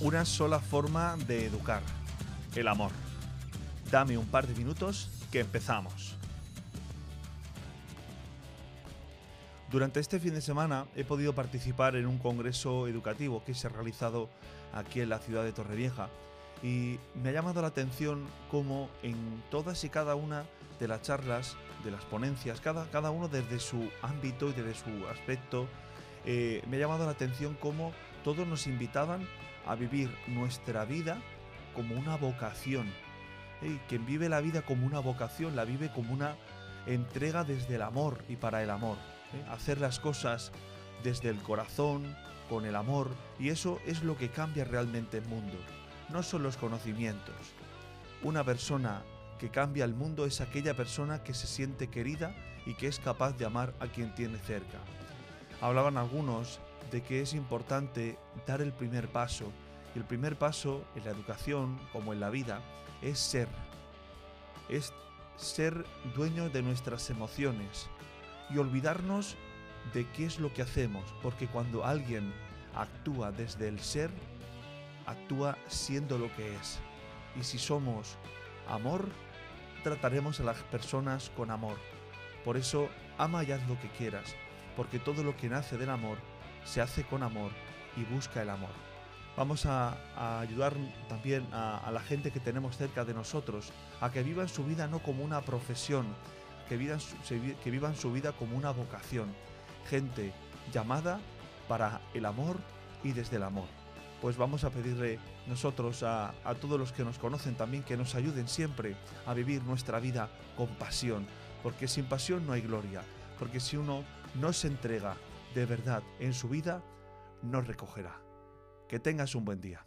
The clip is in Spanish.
una sola forma de educar, el amor. Dame un par de minutos que empezamos. Durante este fin de semana he podido participar en un congreso educativo que se ha realizado aquí en la ciudad de Torrevieja y me ha llamado la atención cómo en todas y cada una de las charlas, de las ponencias, cada, cada uno desde su ámbito y desde su aspecto, eh, me ha llamado la atención cómo todos nos invitaban a vivir nuestra vida como una vocación. quien vive la vida como una vocación, la vive como una entrega desde el amor y para el amor. ¿eh? hacer las cosas desde el corazón, con el amor, y eso es lo que cambia realmente el mundo. No son los conocimientos. Una persona que cambia el mundo es aquella persona que se siente querida y que es capaz de amar a quien tiene cerca. Hablaban algunos de que es importante dar el primer paso, y el primer paso en la educación, como en la vida, es ser. Es ser dueño de nuestras emociones, y olvidarnos de qué es lo que hacemos, porque cuando alguien actúa desde el ser, actúa siendo lo que es. Y si somos amor, trataremos a las personas con amor. Por eso, ama y haz lo que quieras, porque todo lo que nace del amor se hace con amor y busca el amor. Vamos a, ayudar también a, la gente que tenemos cerca de nosotros a que vivan su vida no como una profesión, que vivan, que vivan su vida como una vocación, gente llamada para el amor y desde el amor. Pues vamos a pedirle nosotros a, a todos los que nos conocen también que nos ayuden siempre a vivir nuestra vida con pasión, porque sin pasión no hay gloria, porque si uno no se entrega de verdad en su vida, no recogerá. Que tengas un buen día.